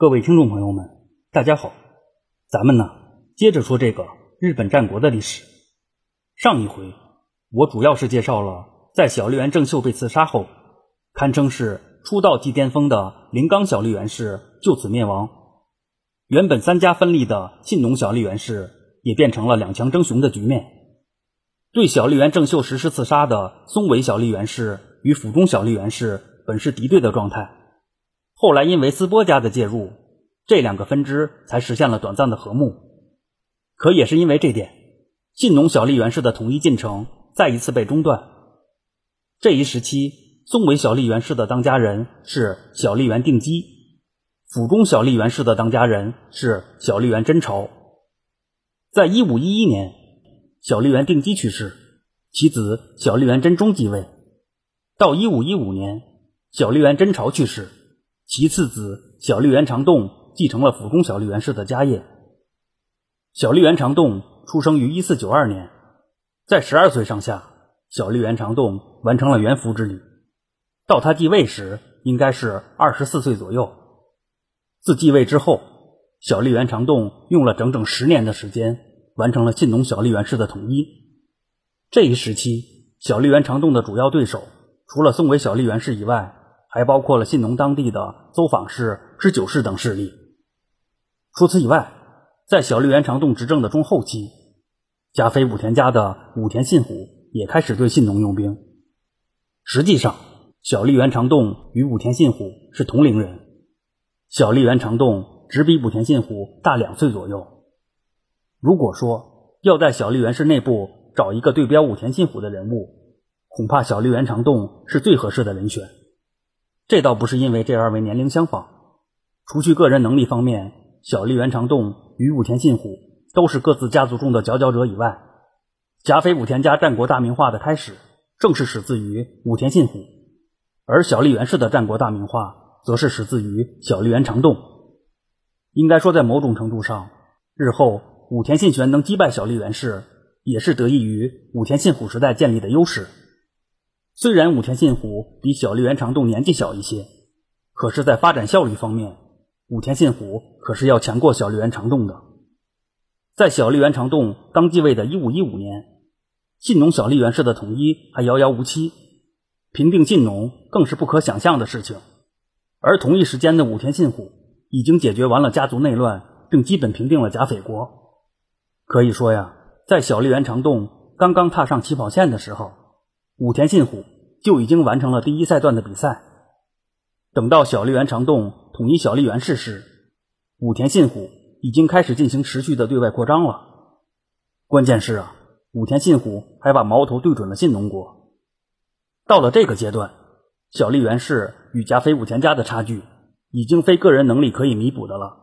各位听众朋友们，大家好，咱们呢接着说这个日本战国的历史。上一回我主要是介绍了在小笠原正秀被刺杀后，堪称是出道即巅峰的林冈小笠原氏就此灭亡，原本三家分立的信浓小笠原氏也变成了两强争雄的局面。对小笠原正秀实施刺杀的松尾小笠原氏与府中小笠原氏本是敌对的状态。后来因为斯波家的介入，这两个分支才实现了短暂的和睦。可也是因为这点，信浓小笠原氏的统一进程再一次被中断。这一时期，松尾小笠原氏的当家人是小笠原定基，府中小笠原氏的当家人是小笠原真朝。在一五一一年，小笠原定基去世，其子小笠原真宗继位。到一五一五年，小笠原真朝去世。其次子小笠原长栋继承了府中小笠原氏的家业。小笠原长栋出生于一四九二年，在十二岁上下，小笠原长栋完成了元服之礼。到他继位时，应该是二十四岁左右。自继位之后，小笠原长栋用了整整十年的时间，完成了信浓小笠原氏的统一。这一时期，小笠原长栋的主要对手，除了松尾小笠原氏以外，还包括了信浓当地的邹访氏、知久氏等势力。除此以外，在小笠原长栋执政的中后期，加菲武田家的武田信虎也开始对信浓用兵。实际上，小笠原长栋与武田信虎是同龄人，小笠原长栋只比武田信虎大两岁左右。如果说要在小笠原氏内部找一个对标武田信虎的人物，恐怕小笠原长栋是最合适的人选。这倒不是因为这二位年龄相仿，除去个人能力方面，小笠原长栋与武田信虎都是各自家族中的佼佼者以外，甲斐武田家战国大名化的开始正是始自于武田信虎，而小笠原氏的战国大名化则是始自于小笠原长栋。应该说，在某种程度上，日后武田信玄能击败小笠原氏，也是得益于武田信虎时代建立的优势。虽然武田信虎比小笠原长栋年纪小一些，可是，在发展效率方面，武田信虎可是要强过小笠原长栋的。在小笠原长栋刚继位的一五一五年，信浓小笠原氏的统一还遥遥无期，平定信浓更是不可想象的事情。而同一时间的武田信虎已经解决完了家族内乱，并基本平定了甲斐国。可以说呀，在小笠原长栋刚刚踏上起跑线的时候。武田信虎就已经完成了第一赛段的比赛。等到小笠原长栋统一小笠原氏时，武田信虎已经开始进行持续的对外扩张了。关键是啊，武田信虎还把矛头对准了信浓国。到了这个阶段，小笠原氏与甲斐武田家的差距已经非个人能力可以弥补的了。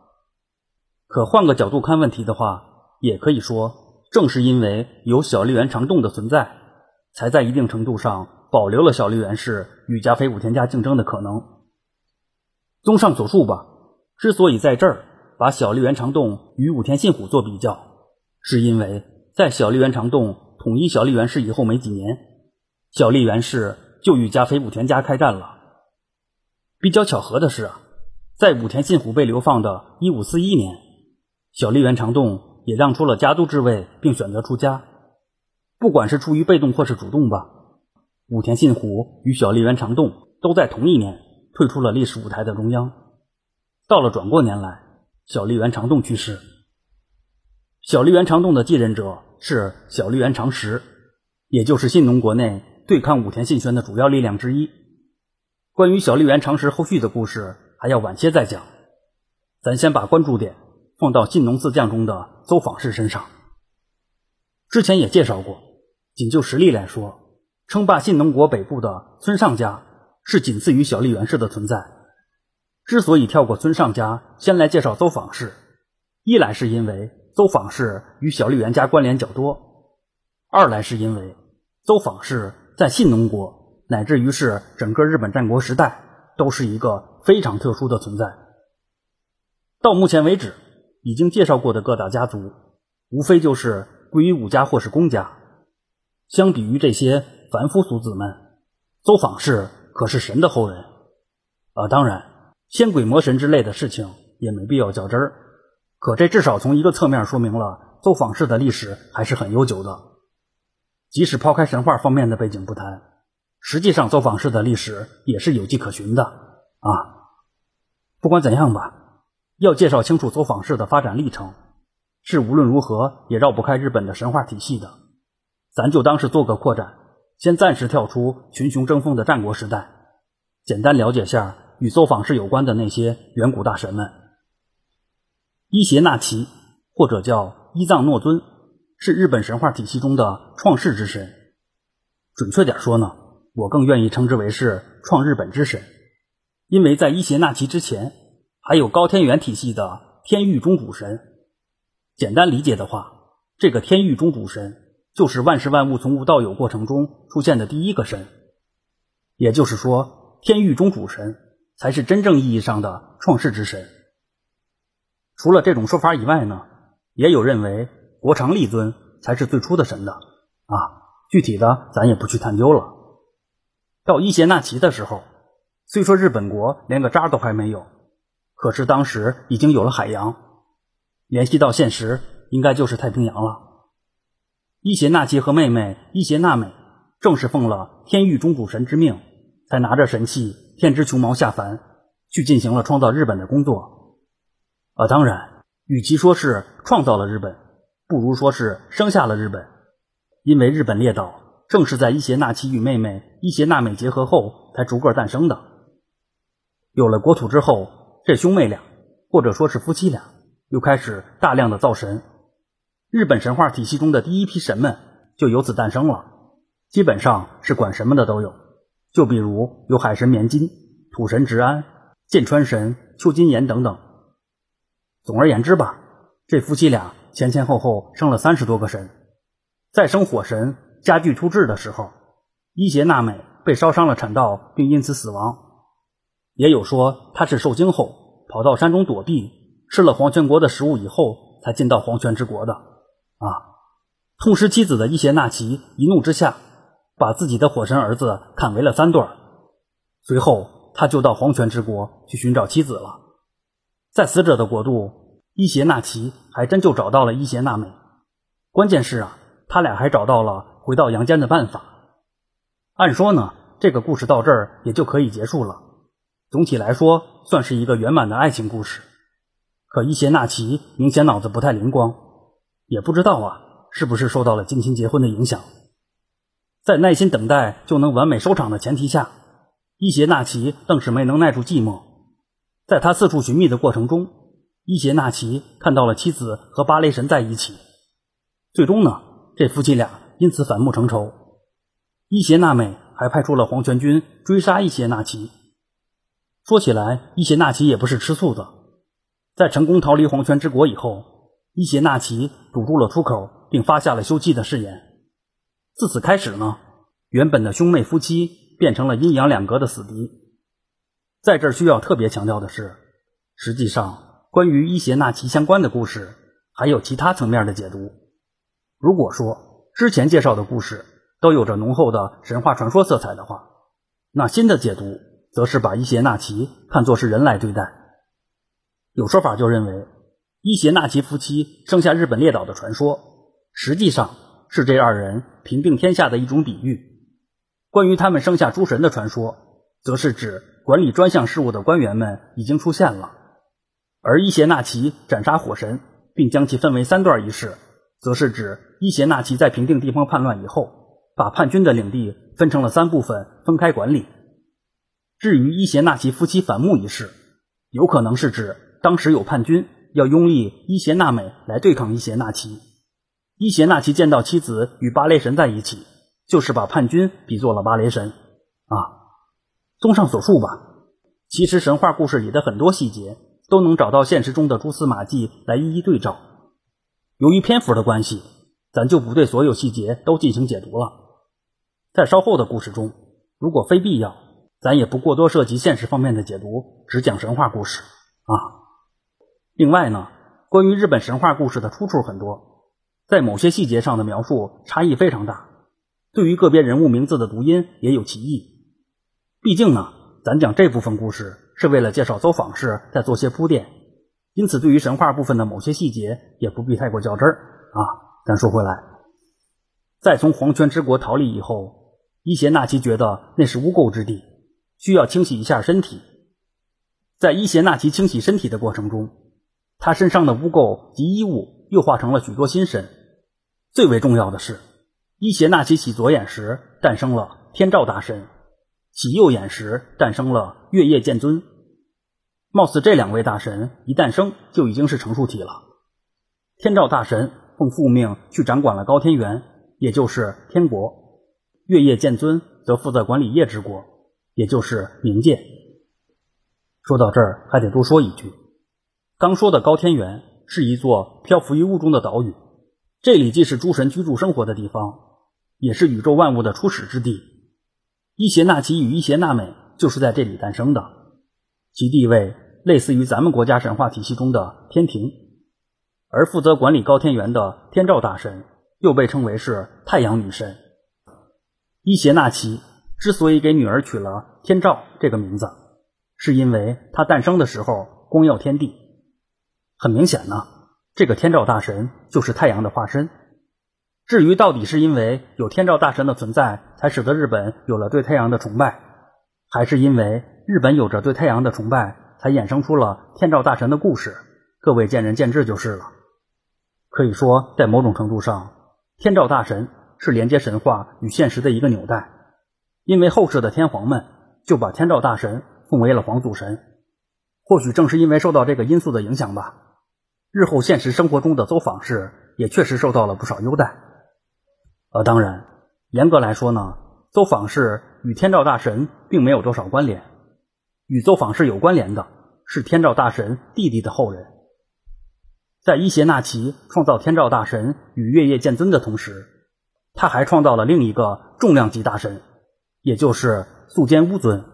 可换个角度看问题的话，也可以说，正是因为有小笠原长栋的存在。才在一定程度上保留了小笠原氏与加菲武田家竞争的可能。综上所述吧，之所以在这儿把小笠原长栋与武田信虎做比较，是因为在小笠原长栋统一小笠原氏以后没几年，小笠原氏就与加菲武田家开战了。比较巧合的是啊，在武田信虎被流放的一五四一年，小笠原长栋也让出了家督之位，并选择出家。不管是出于被动或是主动吧，武田信虎与小笠原长栋都在同一年退出了历史舞台的中央。到了转过年来，小笠原长栋去世，小笠原长栋的继任者是小笠原长实，也就是信浓国内对抗武田信玄的主要力量之一。关于小笠原长实后续的故事，还要晚些再讲。咱先把关注点放到信浓四将中的邹访氏身上。之前也介绍过。仅就实力来说，称霸信浓国北部的村上家是仅次于小笠原氏的存在。之所以跳过村上家，先来介绍邹访氏，一来是因为邹访氏与小笠原家关联较多，二来是因为邹访氏在信浓国乃至于是整个日本战国时代都是一个非常特殊的存在。到目前为止，已经介绍过的各大家族，无非就是归于武家或是公家。相比于这些凡夫俗子们，邹访氏可是神的后人。啊，当然，仙鬼魔神之类的事情也没必要较真儿。可这至少从一个侧面说明了邹访氏的历史还是很悠久的。即使抛开神话方面的背景不谈，实际上邹访氏的历史也是有迹可循的啊。不管怎样吧，要介绍清楚邹访氏的发展历程，是无论如何也绕不开日本的神话体系的。咱就当是做个扩展，先暂时跳出群雄争锋的战国时代，简单了解下与邹访氏有关的那些远古大神们。伊邪那岐，或者叫伊藏诺尊，是日本神话体系中的创世之神。准确点说呢，我更愿意称之为是创日本之神，因为在伊邪那岐之前，还有高天原体系的天域中主神。简单理解的话，这个天域中主神就是万事万物从无到有过程中出现的第一个神。也就是说，天域中主神才是真正意义上的创世之神。除了这种说法以外呢，也有认为国长立尊才是最初的神的啊。具体的咱也不去探究了。到伊邪那岐的时候，虽说日本国连个渣都还没有，可是当时已经有了海洋，联系到现实，应该就是太平洋了。伊邪那岐和妹妹伊邪那美正是奉了天域中主神之命，才拿着神器天之穹毛下凡，去进行了创造日本的工作。啊，当然，与其说是创造了日本，不如说是生下了日本，因为日本列岛正是在伊邪那岐与妹妹伊邪那美结合后才逐个诞生的。有了国土之后，这兄妹俩，或者说是夫妻俩，又开始大量的造神。日本神话体系中的第一批神们就由此诞生了，基本上是管什么的都有。就比如有海神绵金、土神直安、剑川神秋金岩等等。总而言之吧，这夫妻俩前前后后生了三十多个神。在生火神加剧突至的时候，伊邪那美被烧伤了产道，并因此死亡。也有说她是受惊后跑到山中躲避，吃了黄泉国的食物以后才进到黄泉之国的。啊，痛失妻子的伊邪那岐一怒之下，把自己的火神儿子砍为了三段。随后他就到黄泉之国去寻找妻子了。在死者的国度，伊邪那岐还真就找到了伊邪那美。关键是啊，他俩还找到了回到阳间的办法。按说呢，这个故事到这儿也就可以结束了。总体来说，算是一个圆满的爱情故事。可伊邪那岐明显脑子不太灵光，也不知道啊，是不是受到了近亲结婚的影响。在耐心等待就能完美收场的前提下，伊邪那岐愣是没能耐住寂寞。在他四处寻觅的过程中，伊邪那岐看到了妻子和芭雷神在一起。最终呢，这夫妻俩因此反目成仇。伊邪那美还派出了黄泉军追杀伊邪那岐。说起来，伊邪那岐也不是吃素的。在成功逃离黄泉之国以后，伊邪那岐堵住了出口，并发下了休妻的誓言。自此开始呢，原本的兄妹夫妻变成了阴阳两隔的死敌。在这儿需要特别强调的是，实际上关于伊邪那岐相关的故事还有其他层面的解读。如果说之前介绍的故事都有着浓厚的神话传说色彩的话，那新的解读则是把伊邪那岐看作是人来对待。有说法就认为，伊邪那岐夫妻生下日本列岛的传说，实际上是这二人平定天下的一种比喻。关于他们生下诸神的传说，则是指。管理专项事务的官员们已经出现了，而伊邪那岐斩杀火神，并将其分为三段一事，则是指伊邪那岐在平定地方叛乱以后，把叛军的领地分成了三部分，分开管理。至于伊邪那岐夫妻反目一事，有可能是指当时有叛军要拥立伊邪那美来对抗伊邪那岐，伊邪那岐见到妻子与芭蕾神在一起，就是把叛军比作了芭蕾神啊。综上所述吧，其实神话故事里的很多细节都能找到现实中的蛛丝马迹来一一对照。由于篇幅的关系，咱就不对所有细节都进行解读了。在稍后的故事中，如果非必要，咱也不过多涉及现实方面的解读，只讲神话故事啊。另外呢，关于日本神话故事的出处很多，在某些细节上的描述差异非常大，对于个别人物名字的读音也有歧义。毕竟呢，咱讲这部分故事是为了介绍走访氏再做些铺垫，因此对于神话部分的某些细节也不必太过较真儿啊。咱说回来，在从黄泉之国逃离以后，伊邪那岐觉得那是污垢之地，需要清洗一下身体。在伊邪那岐清洗身体的过程中，他身上的污垢及衣物又化成了许多心神。最为重要的是，伊邪那岐洗左眼时诞生了天照大神，洗右眼时诞生了月夜剑尊。貌似这两位大神一诞生就已经是成熟体了。天照大神奉父命去掌管了高天原，也就是天国；月夜剑尊则负责管理夜之国，也就是冥界。说到这儿，还得多说一句：刚说的高天原是一座漂浮于雾中的岛屿，这里既是诸神居住生活的地方，也是宇宙万物的初始之地。伊邪那岐与伊邪那美就是在这里诞生的。其地位类似于咱们国家神话体系中的天庭，而负责管理高天原的天照大神又被称为是太阳女神。伊邪那岐之所以给女儿取了天照这个名字，是因为她诞生的时候光耀天地。很明显呢，这个天照大神就是太阳的化身。至于到底是因为有天照大神的存在，才使得日本有了对太阳的崇拜，还是因为？日本有着对太阳的崇拜，才衍生出了天照大神的故事。各位见仁见智就是了。可以说，在某种程度上，天照大神是连接神话与现实的一个纽带。因为后世的天皇们就把天照大神奉为了皇祖神。或许正是因为受到这个因素的影响吧，日后现实生活中的走访式也确实受到了不少优待。呃，当然，严格来说呢，走访式与天照大神并没有多少关联。与邹访氏有关联的是天照大神弟弟的后人，在伊邪那岐创造天照大神与月夜剑尊的同时，他还创造了另一个重量级大神，也就是素间乌尊。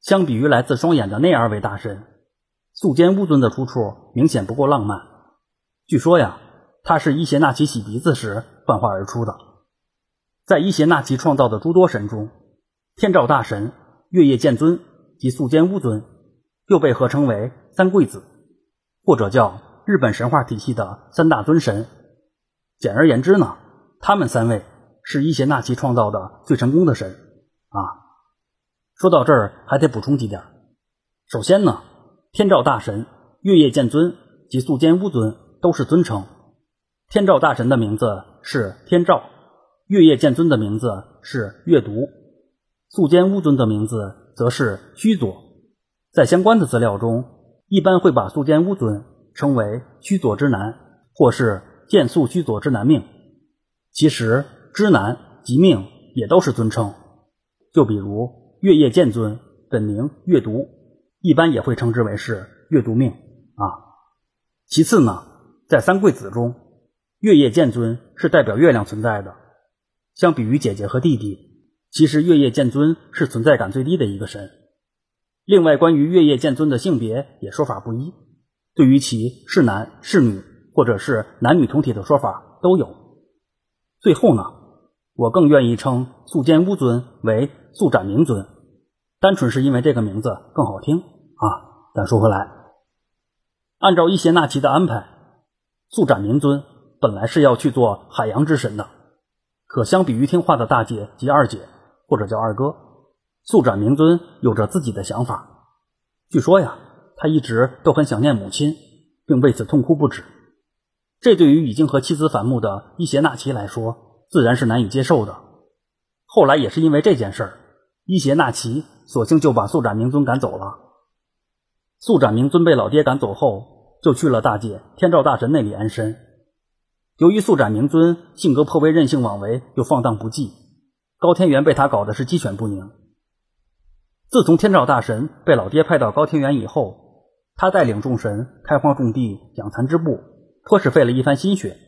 相比于来自双眼的那二位大神，素间乌尊的出处明显不够浪漫。据说呀，他是伊邪那岐洗鼻子时幻化而出的。在伊邪那岐创造的诸多神中，天照大神、月夜剑尊。及素间乌尊又被合称为三贵子，或者叫日本神话体系的三大尊神。简而言之呢，他们三位是伊邪那岐创造的最成功的神啊。说到这儿，还得补充几点。首先呢，天照大神、月夜剑尊及素间乌尊都是尊称。天照大神的名字是天照，月夜剑尊的名字是月读，素间乌尊的名字。则是须佐，在相关的资料中，一般会把素间乌尊称为须佐之男，或是剑素须佐之男命。其实之男及命也都是尊称。就比如月夜剑尊本名月读，一般也会称之为是月读命啊。其次呢，在三贵子中，月夜剑尊是代表月亮存在的，相比于姐姐和弟弟。其实月夜剑尊是存在感最低的一个神。另外，关于月夜剑尊的性别也说法不一，对于其是男是女，或者是男女同体的说法都有。最后呢，我更愿意称素间乌尊为素斩明尊，单纯是因为这个名字更好听啊。咱说回来，按照伊邪那岐的安排，素斩明尊本来是要去做海洋之神的，可相比于听话的大姐及二姐。或者叫二哥，素斩明尊有着自己的想法。据说呀，他一直都很想念母亲，并为此痛哭不止。这对于已经和妻子反目的伊邪那岐来说，自然是难以接受的。后来也是因为这件事儿，伊邪那岐索性就把素斩明尊赶走了。素斩明尊被老爹赶走后，就去了大姐天照大神那里安身。由于素斩明尊性格颇为任性妄为，又放荡不羁。高天元被他搞的是鸡犬不宁。自从天照大神被老爹派到高天元以后，他带领众神开荒种地、养蚕织布，颇是费了一番心血。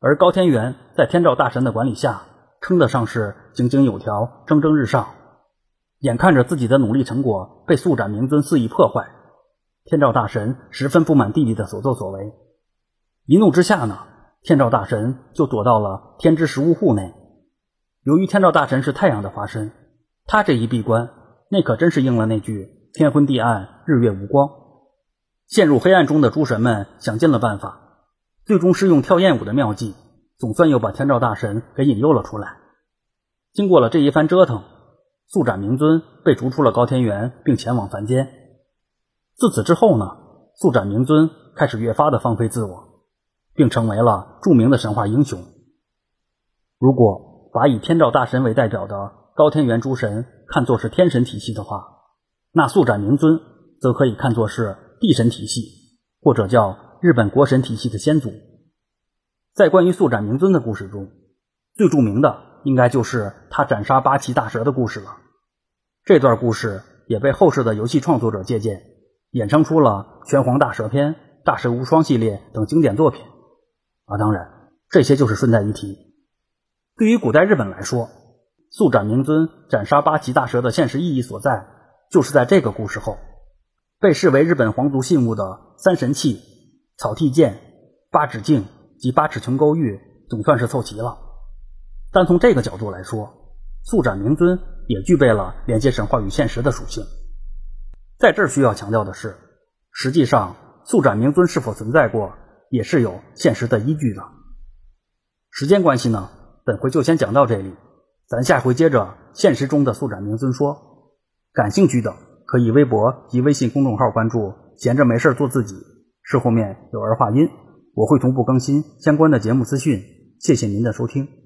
而高天元在天照大神的管理下，称得上是井井有条、蒸蒸日上。眼看着自己的努力成果被素斩明尊肆意破坏，天照大神十分不满弟弟的所作所为，一怒之下呢，天照大神就躲到了天之食物户内。由于天照大神是太阳的化身，他这一闭关，那可真是应了那句“天昏地暗，日月无光”。陷入黑暗中的诸神们想尽了办法，最终是用跳艳舞的妙计，总算又把天照大神给引诱了出来。经过了这一番折腾，素斩明尊被逐出了高天原，并前往凡间。自此之后呢，素斩明尊开始越发的放飞自我，并成为了著名的神话英雄。如果把以天照大神为代表的高天原诸神看作是天神体系的话，那素斩明尊则可以看作是地神体系，或者叫日本国神体系的先祖。在关于素斩明尊的故事中，最著名的应该就是他斩杀八岐大蛇的故事了。这段故事也被后世的游戏创作者借鉴，衍生出了《拳皇大蛇篇》《大蛇无双》系列等经典作品。啊，当然，这些就是顺带一提。对于古代日本来说，速斩明尊斩杀八岐大蛇的现实意义所在。就是在这个故事后，被视为日本皇族信物的三神器草剃剑、八指镜及八尺琼勾玉总算是凑齐了。但从这个角度来说，速斩明尊也具备了连接神话与现实的属性。在这儿需要强调的是，实际上速斩明尊是否存在过，也是有现实的依据的。时间关系呢，本回就先讲到这里，咱下回接着现实中的速斩明尊说。感兴趣的可以微博及微信公众号关注“闲着没事做自己”，是后面有儿化音，我会同步更新相关的节目资讯。谢谢您的收听。